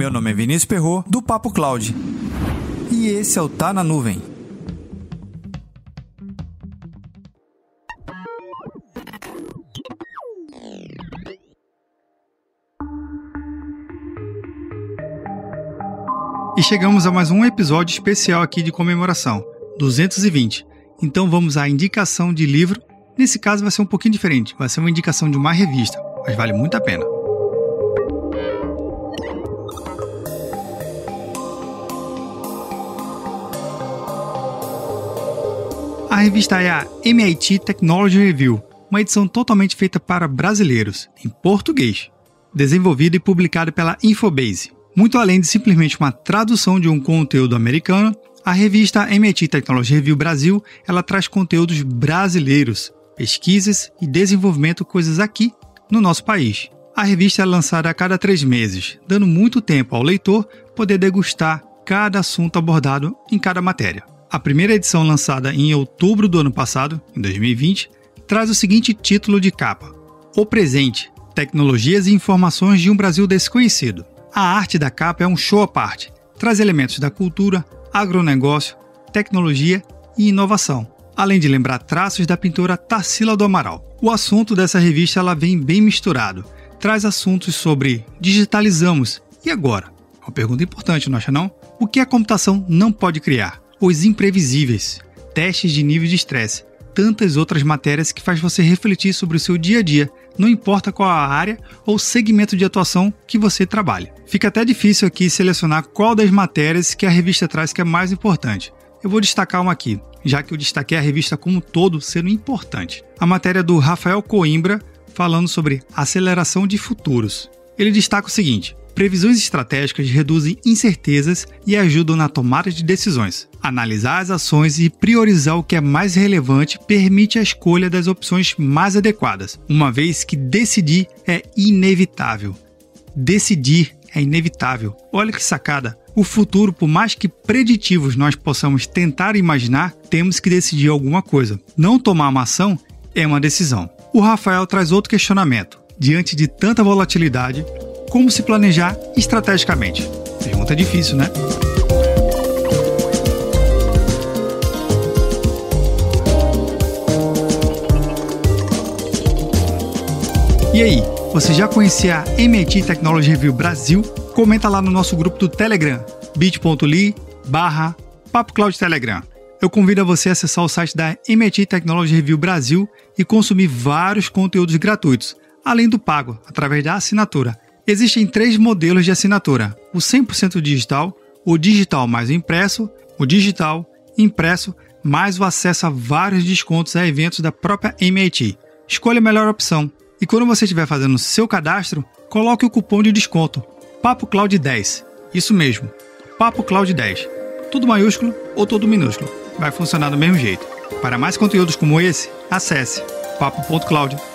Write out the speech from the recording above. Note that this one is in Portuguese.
Meu nome é Vinícius Perro do Papo Cloud. E esse é o Tá na Nuvem. E chegamos a mais um episódio especial aqui de comemoração, 220. Então vamos à indicação de livro. Nesse caso vai ser um pouquinho diferente, vai ser uma indicação de uma revista, mas vale muito a pena. A revista é a MIT Technology Review, uma edição totalmente feita para brasileiros, em português, desenvolvida e publicada pela Infobase. Muito além de simplesmente uma tradução de um conteúdo americano, a revista MIT Technology Review Brasil, ela traz conteúdos brasileiros, pesquisas e desenvolvimento coisas aqui no nosso país. A revista é lançada a cada três meses, dando muito tempo ao leitor poder degustar cada assunto abordado em cada matéria. A primeira edição, lançada em outubro do ano passado, em 2020, traz o seguinte título de capa: O Presente Tecnologias e Informações de um Brasil Desconhecido. A arte da capa é um show à parte, traz elementos da cultura, agronegócio, tecnologia e inovação, além de lembrar traços da pintora Tarsila do Amaral. O assunto dessa revista ela vem bem misturado, traz assuntos sobre digitalizamos e agora? Uma pergunta importante, não acha não? O que a computação não pode criar? Os imprevisíveis, testes de nível de estresse, tantas outras matérias que faz você refletir sobre o seu dia a dia, não importa qual a área ou segmento de atuação que você trabalha. Fica até difícil aqui selecionar qual das matérias que a revista traz que é mais importante. Eu vou destacar uma aqui, já que eu destaquei a revista como um todo sendo importante. A matéria do Rafael Coimbra falando sobre aceleração de futuros. Ele destaca o seguinte: Previsões estratégicas reduzem incertezas e ajudam na tomada de decisões. Analisar as ações e priorizar o que é mais relevante permite a escolha das opções mais adequadas, uma vez que decidir é inevitável. Decidir é inevitável. Olha que sacada! O futuro, por mais que preditivos nós possamos tentar imaginar, temos que decidir alguma coisa. Não tomar uma ação é uma decisão. O Rafael traz outro questionamento. Diante de tanta volatilidade, como se planejar estrategicamente? Pergunta difícil, né? E aí, você já conhecia a MIT Technology Review Brasil? Comenta lá no nosso grupo do Telegram, bit.ly barra Telegram. Eu convido a você a acessar o site da MIT Technology Review Brasil e consumir vários conteúdos gratuitos, além do pago, através da assinatura. Existem três modelos de assinatura: o 100% digital, o digital mais o impresso, o digital, impresso, mais o acesso a vários descontos a eventos da própria MIT. Escolha a melhor opção. E quando você estiver fazendo seu cadastro, coloque o cupom de desconto Papo Cloud 10. Isso mesmo, Papo Cloud 10. Tudo maiúsculo ou tudo minúsculo. Vai funcionar do mesmo jeito. Para mais conteúdos como esse, acesse papo.cloud.com